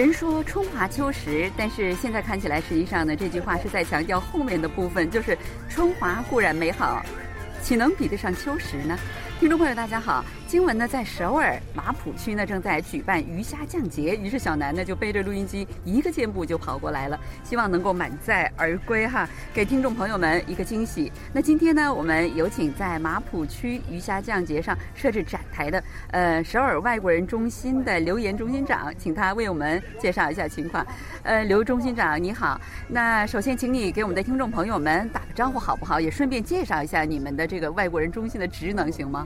人说春华秋实，但是现在看起来，实际上呢，这句话是在强调后面的部分，就是春华固然美好，岂能比得上秋实呢？听众朋友，大家好。新闻呢，在首尔马浦区呢正在举办鱼虾降节，于是小南呢就背着录音机一个箭步就跑过来了，希望能够满载而归哈，给听众朋友们一个惊喜。那今天呢，我们有请在马浦区鱼虾降节上设置展台的呃首尔外国人中心的留言中心长，请他为我们介绍一下情况。呃，刘中心长你好，那首先请你给我们的听众朋友们打个招呼好不好？也顺便介绍一下你们的这个外国人中心的职能行吗？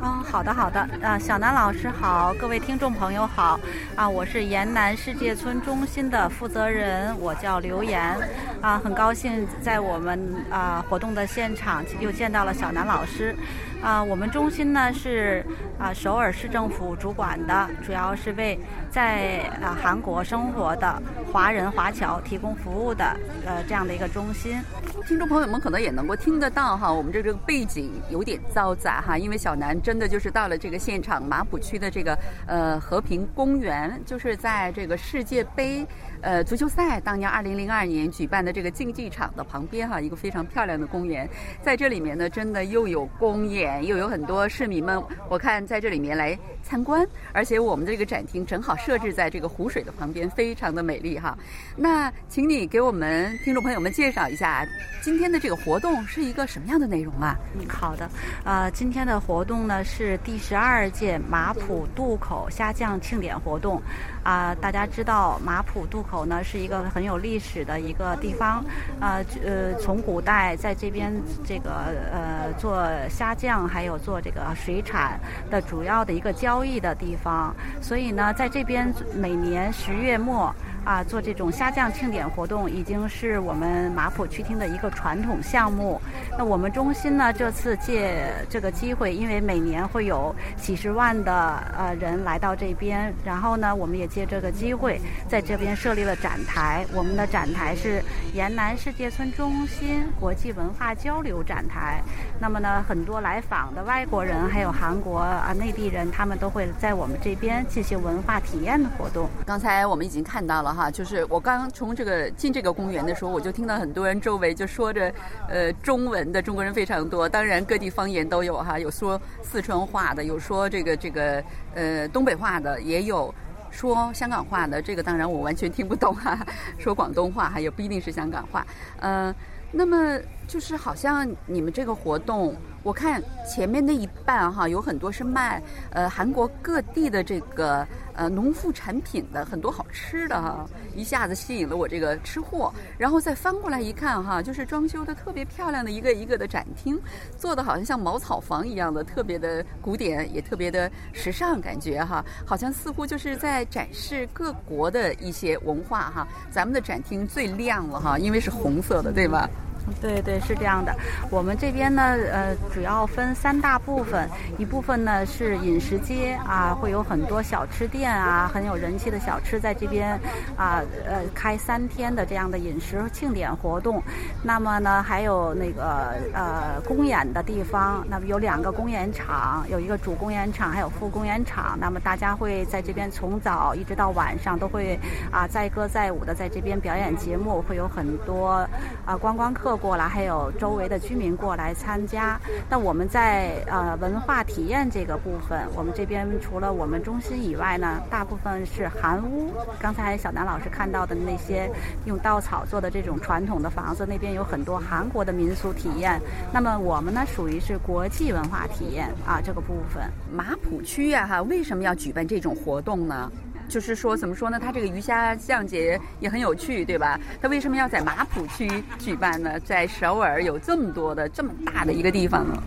嗯，好的好的，啊，小南老师好，各位听众朋友好，啊，我是延南世界村中心的负责人，我叫刘岩，啊，很高兴在我们啊活动的现场又见到了小南老师。啊，我们中心呢是啊首尔市政府主管的，主要是为在啊韩国生活的华人华侨提供服务的呃这样的一个中心。听众朋友们可能也能够听得到哈，我们这个背景有点嘈杂哈，因为小南真的就是到了这个现场马浦区的这个呃和平公园，就是在这个世界杯。呃，足球赛当年二零零二年举办的这个竞技场的旁边哈，一个非常漂亮的公园，在这里面呢，真的又有公演，又有很多市民们，我看在这里面来参观，而且我们的这个展厅正好设置在这个湖水的旁边，非常的美丽哈。那请你给我们听众朋友们介绍一下今天的这个活动是一个什么样的内容啊？嗯，好的，呃，今天的活动呢是第十二届马浦渡口虾酱庆典活动。啊，大家知道马浦渡口呢是一个很有历史的一个地方，啊呃，从古代在这边这个呃做虾酱，还有做这个水产的主要的一个交易的地方，所以呢，在这边每年十月末。啊，做这种虾酱庆典活动已经是我们马浦区厅的一个传统项目。那我们中心呢，这次借这个机会，因为每年会有几十万的呃人来到这边，然后呢，我们也借这个机会在这边设立了展台。我们的展台是延南世界村中心国际文化交流展台。那么呢，很多来访的外国人，还有韩国啊内地人，他们都会在我们这边进行文化体验的活动。刚才我们已经看到了。哈，就是我刚从这个进这个公园的时候，我就听到很多人周围就说着，呃，中文的中国人非常多，当然各地方言都有哈，有说四川话的，有说这个这个呃东北话的，也有说香港话的，这个当然我完全听不懂哈，说广东话哈，也不一定是香港话，嗯，那么就是好像你们这个活动。我看前面那一半哈，有很多是卖呃韩国各地的这个呃农副产品的，很多好吃的哈，一下子吸引了我这个吃货。然后再翻过来一看哈，就是装修的特别漂亮的一个一个的展厅，做的好像像茅草房一样的，特别的古典，也特别的时尚感觉哈，好像似乎就是在展示各国的一些文化哈。咱们的展厅最亮了哈，因为是红色的，对吧？对对是这样的，我们这边呢，呃，主要分三大部分，一部分呢是饮食街啊，会有很多小吃店啊，很有人气的小吃在这边啊，呃，开三天的这样的饮食庆典活动。那么呢，还有那个呃公演的地方，那么有两个公演场，有一个主公演场，还有副公演场。那么大家会在这边从早一直到晚上都会啊载歌载舞的在这边表演节目，会有很多啊观光客。过来，还有周围的居民过来参加。那我们在呃文化体验这个部分，我们这边除了我们中心以外呢，大部分是韩屋。刚才小南老师看到的那些用稻草做的这种传统的房子，那边有很多韩国的民俗体验。那么我们呢，属于是国际文化体验啊这个部分。马浦区呀，哈，为什么要举办这种活动呢？就是说，怎么说呢？它这个鱼虾降节也很有趣，对吧？它为什么要在马浦区举办呢？在首尔有这么多的这么大的一个地方呢？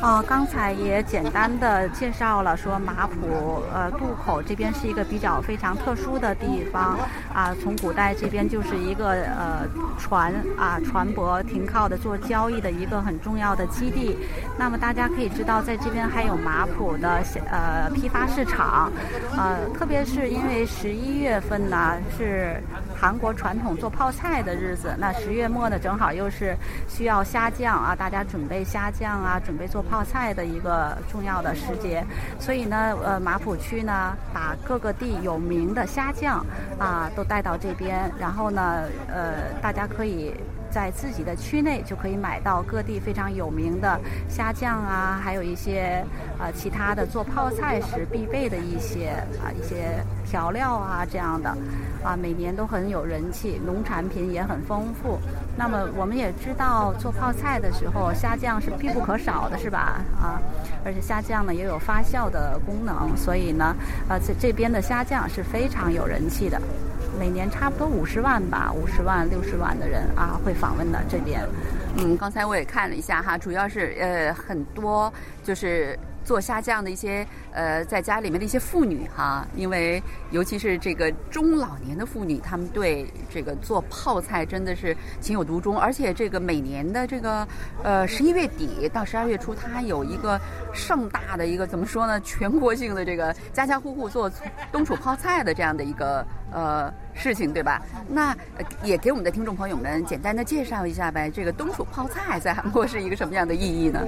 哦，刚才也简单的介绍了，说马浦呃渡口这边是一个比较非常特殊的地方啊。从古代这边就是一个呃船啊船舶停靠的做交易的一个很重要的基地。那么大家可以知道，在这边还有马浦的呃批发市场，呃，特别是。是因为十一月份呢是韩国传统做泡菜的日子，那十月末呢正好又是需要虾酱啊，大家准备虾酱啊，准备做泡菜的一个重要的时节，所以呢，呃，马浦区呢把各个地有名的虾酱啊都带到这边，然后呢，呃，大家可以。在自己的区内就可以买到各地非常有名的虾酱啊，还有一些呃其他的做泡菜时必备的一些啊一些调料啊这样的啊，每年都很有人气，农产品也很丰富。那么我们也知道做泡菜的时候，虾酱是必不可少的，是吧？啊，而且虾酱呢也有发酵的功能，所以呢，呃，这这边的虾酱是非常有人气的。每年差不多五十万吧，五十万六十万的人啊会访问的这边。嗯，刚才我也看了一下哈，主要是呃很多就是。做虾酱的一些呃，在家里面的一些妇女哈，因为尤其是这个中老年的妇女，她们对这个做泡菜真的是情有独钟，而且这个每年的这个呃十一月底到十二月初，它有一个盛大的一个怎么说呢？全国性的这个家家户户做冬储泡菜的这样的一个呃事情，对吧？那也给我们的听众朋友们简单的介绍一下呗，这个冬储泡菜在韩国是一个什么样的意义呢？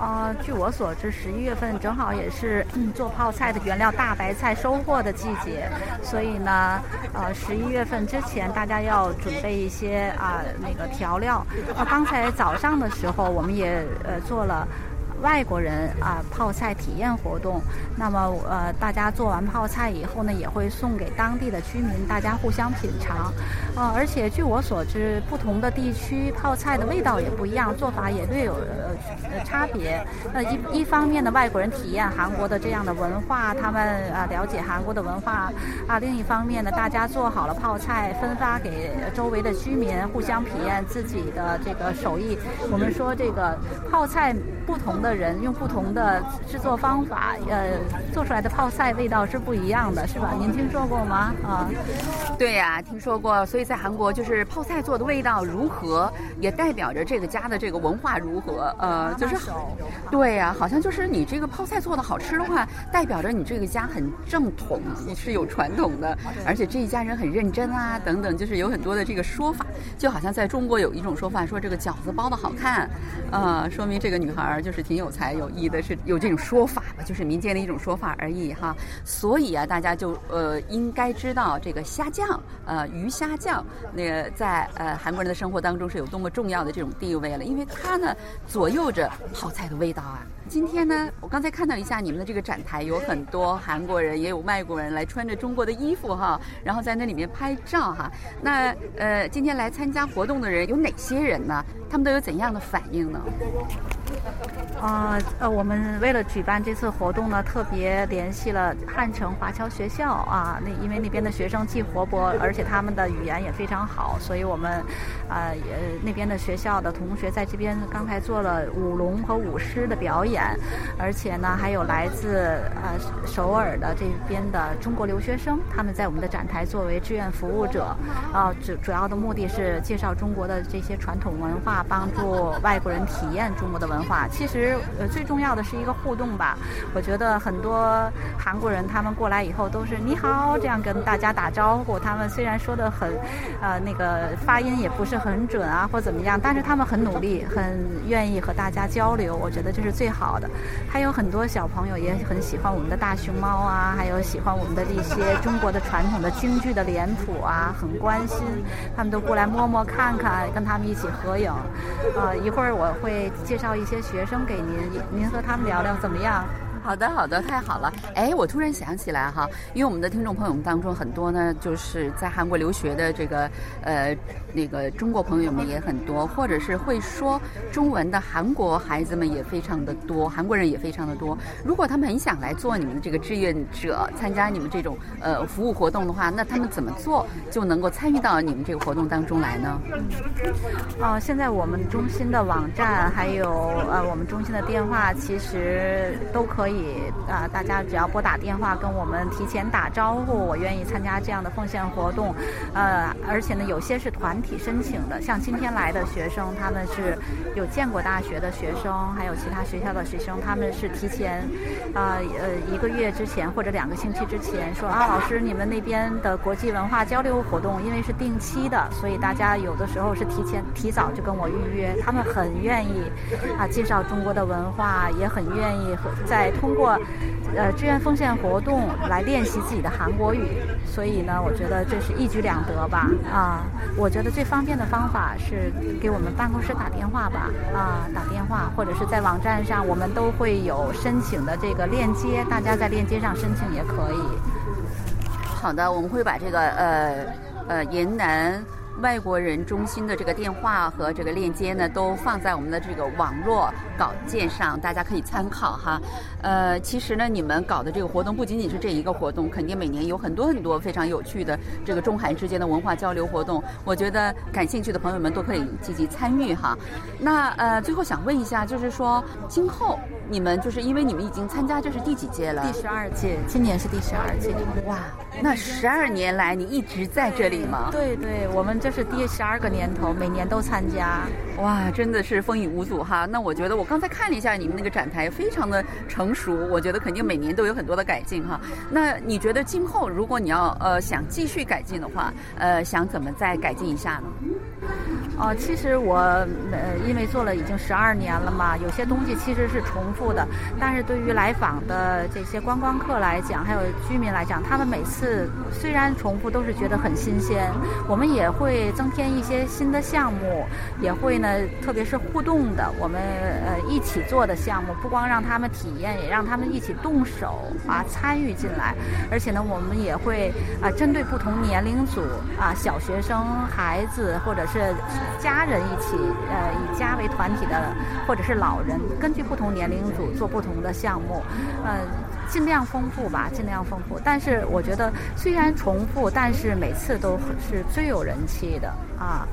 呃，据我所知，十一月份正好也是做泡菜的原料大白菜收获的季节，所以呢，呃，十一月份之前大家要准备一些啊那个调料。啊，刚才早上的时候，我们也呃做了。外国人啊，泡菜体验活动。那么呃，大家做完泡菜以后呢，也会送给当地的居民，大家互相品尝。呃，而且据我所知，不同的地区泡菜的味道也不一样，做法也略有呃差别。那一一方面呢，外国人体验韩国的这样的文化，他们啊了解韩国的文化啊；另一方面呢，大家做好了泡菜，分发给周围的居民，互相体验自己的这个手艺。我们说这个泡菜不同的。的人用不同的制作方法，呃，做出来的泡菜味道是不一样的，是吧？您听说过吗？啊，对呀，听说过。所以在韩国，就是泡菜做的味道如何，也代表着这个家的这个文化如何。呃，就是，对呀，好像就是你这个泡菜做的好吃的话，代表着你这个家很正统，你是有传统的，而且这一家人很认真啊，等等，就是有很多的这个说法。就好像在中国有一种说法，说这个饺子包的好看，呃，说明这个女孩就是挺。有才有艺的是有这种说法吧，就是民间的一种说法而已哈。所以啊，大家就呃应该知道这个虾酱，呃鱼虾酱，那个在呃韩国人的生活当中是有多么重要的这种地位了，因为它呢左右着泡菜的味道啊。今天呢，我刚才看到一下你们的这个展台，有很多韩国人，也有外国人来穿着中国的衣服哈，然后在那里面拍照哈。那呃，今天来参加活动的人有哪些人呢？他们都有怎样的反应呢？啊，呃，我们为了举办这次活动呢，特别联系了汉城华侨学校啊，那因为那边的学生既活泼，而且他们的语言也非常好，所以我们，呃，呃，那边的学校的同学在这边刚才做了舞龙和舞狮的表演，而且呢，还有来自呃首尔的这边的中国留学生，他们在我们的展台作为志愿服务者，啊，主主要的目的是介绍中国的这些传统文化，帮助外国人体验中国的文化。其实。呃，最重要的是一个互动吧。我觉得很多韩国人他们过来以后都是你好这样跟大家打招呼。他们虽然说的很，呃，那个发音也不是很准啊，或怎么样，但是他们很努力，很愿意和大家交流。我觉得这是最好的。还有很多小朋友也很喜欢我们的大熊猫啊，还有喜欢我们的一些中国的传统的京剧的脸谱啊，很关心。他们都过来摸摸看看，跟他们一起合影。呃，一会儿我会介绍一些学生给。您您和他们聊聊怎么样？好的，好的，太好了。哎，我突然想起来哈，因为我们的听众朋友们当中很多呢，就是在韩国留学的这个呃那个中国朋友们也很多，或者是会说中文的韩国孩子们也非常的多，韩国人也非常的多。如果他们很想来做你们的这个志愿者，参加你们这种呃服务活动的话，那他们怎么做就能够参与到你们这个活动当中来呢？哦，现在我们中心的网站还有呃我们中心的电话，其实都可以。可以啊，大家只要拨打电话跟我们提前打招呼，我愿意参加这样的奉献活动。呃，而且呢，有些是团体申请的，像今天来的学生，他们是有建国大学的学生，还有其他学校的学生，他们是提前啊呃一个月之前或者两个星期之前说啊，老师你们那边的国际文化交流活动，因为是定期的，所以大家有的时候是提前提早就跟我预约，他们很愿意啊介绍中国的文化，也很愿意和在通过呃志愿奉献活动来练习自己的韩国语，所以呢，我觉得这是一举两得吧啊！我觉得最方便的方法是给我们办公室打电话吧啊，打电话或者是在网站上，我们都会有申请的这个链接，大家在链接上申请也可以。好的，我们会把这个呃呃云南。外国人中心的这个电话和这个链接呢，都放在我们的这个网络稿件上，大家可以参考哈。呃，其实呢，你们搞的这个活动不仅仅是这一个活动，肯定每年有很多很多非常有趣的这个中韩之间的文化交流活动。我觉得感兴趣的朋友们都可以积极参与哈。那呃，最后想问一下，就是说今后你们就是因为你们已经参加这是第几届了？第十二届，今年是第十二届。哇，那十二年来你一直在这里吗？对对，我们这。是第十二个年头，每年都参加，哇，真的是风雨无阻哈。那我觉得我刚才看了一下你们那个展台，非常的成熟，我觉得肯定每年都有很多的改进哈。那你觉得今后如果你要呃想继续改进的话，呃，想怎么再改进一下呢？哦，其实我呃，因为做了已经十二年了嘛，有些东西其实是重复的。但是对于来访的这些观光客来讲，还有居民来讲，他们每次虽然重复，都是觉得很新鲜。我们也会增添一些新的项目，也会呢，特别是互动的，我们呃一起做的项目，不光让他们体验，也让他们一起动手啊参与进来。而且呢，我们也会啊针对不同年龄组啊，小学生、孩子或者是。家人一起，呃，以家为团体的，或者是老人，根据不同年龄组做不同的项目，呃，尽量丰富吧，尽量丰富。但是我觉得，虽然重复，但是每次都是最有人气的啊，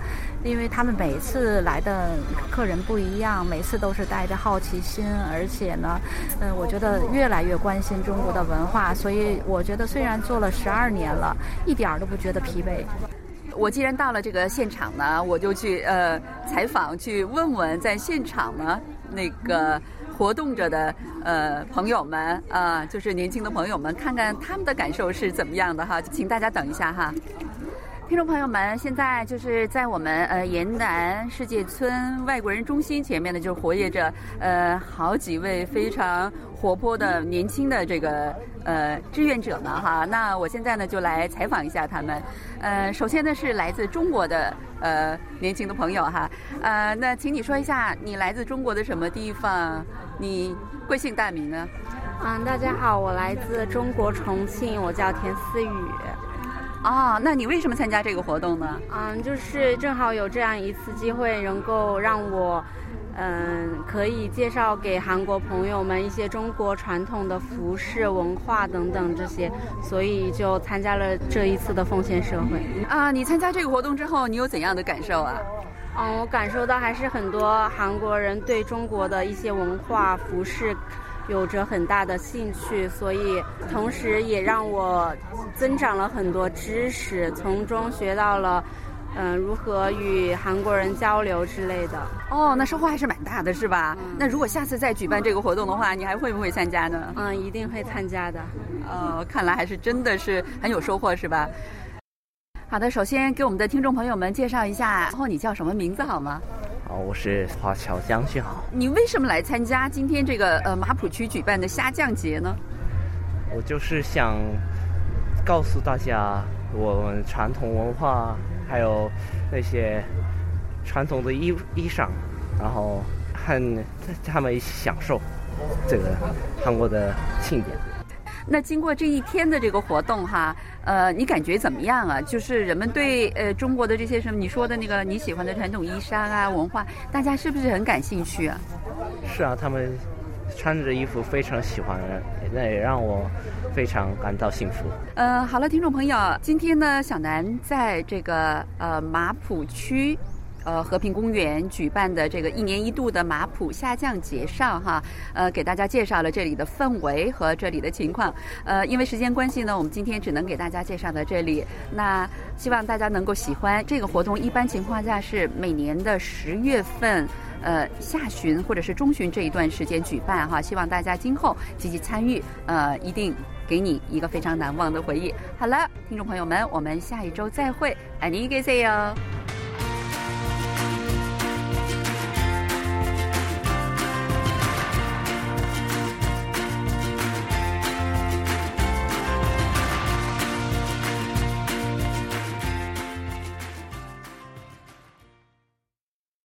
因为他们每次来的客人不一样，每次都是带着好奇心，而且呢，嗯，我觉得越来越关心中国的文化，所以我觉得虽然做了十二年了，一点儿都不觉得疲惫。我既然到了这个现场呢，我就去呃采访，去问问在现场呢那个活动着的呃朋友们啊，就是年轻的朋友们，看看他们的感受是怎么样的哈。请大家等一下哈，听众朋友们，现在就是在我们呃沿南世界村外国人中心前面呢，就活跃着呃好几位非常活泼的年轻的这个。呃，志愿者们？哈，那我现在呢就来采访一下他们。呃，首先呢是来自中国的呃年轻的朋友哈。呃，那请你说一下，你来自中国的什么地方？你贵姓大名呢？嗯，大家好，我来自中国重庆，我叫田思雨。哦，那你为什么参加这个活动呢？嗯，就是正好有这样一次机会，能够让我。嗯，可以介绍给韩国朋友们一些中国传统的服饰文化等等这些，所以就参加了这一次的奉献社会。啊，你参加这个活动之后，你有怎样的感受啊？嗯，我感受到还是很多韩国人对中国的一些文化服饰有着很大的兴趣，所以同时也让我增长了很多知识，从中学到了。嗯，如何与韩国人交流之类的？哦，那收获还是蛮大的，是吧？那如果下次再举办这个活动的话，你还会不会参加呢？嗯，一定会参加的。呃，看来还是真的是很有收获，是吧？好的，首先给我们的听众朋友们介绍一下，然后你叫什么名字好吗？好，我是华侨江旭豪。你为什么来参加今天这个呃马浦区举办的虾酱节呢？我就是想告诉大家我们传统文化。还有那些传统的衣衣裳，然后和他们一起享受这个韩国的庆典。那经过这一天的这个活动哈，呃，你感觉怎么样啊？就是人们对呃中国的这些什么你说的那个你喜欢的传统衣裳啊文化，大家是不是很感兴趣啊？是啊，他们穿着衣服非常喜欢，那也让我。非常感到幸福。呃，好了，听众朋友，今天呢，小南在这个呃马浦区，呃和平公园举办的这个一年一度的马普下降节上哈，呃给大家介绍了这里的氛围和这里的情况。呃，因为时间关系呢，我们今天只能给大家介绍到这里。那希望大家能够喜欢这个活动。一般情况下是每年的十月份。呃，下旬或者是中旬这一段时间举办哈，希望大家今后积极参与，呃，一定给你一个非常难忘的回忆。好了，听众朋友们，我们下一周再会，爱你一个 C 哟。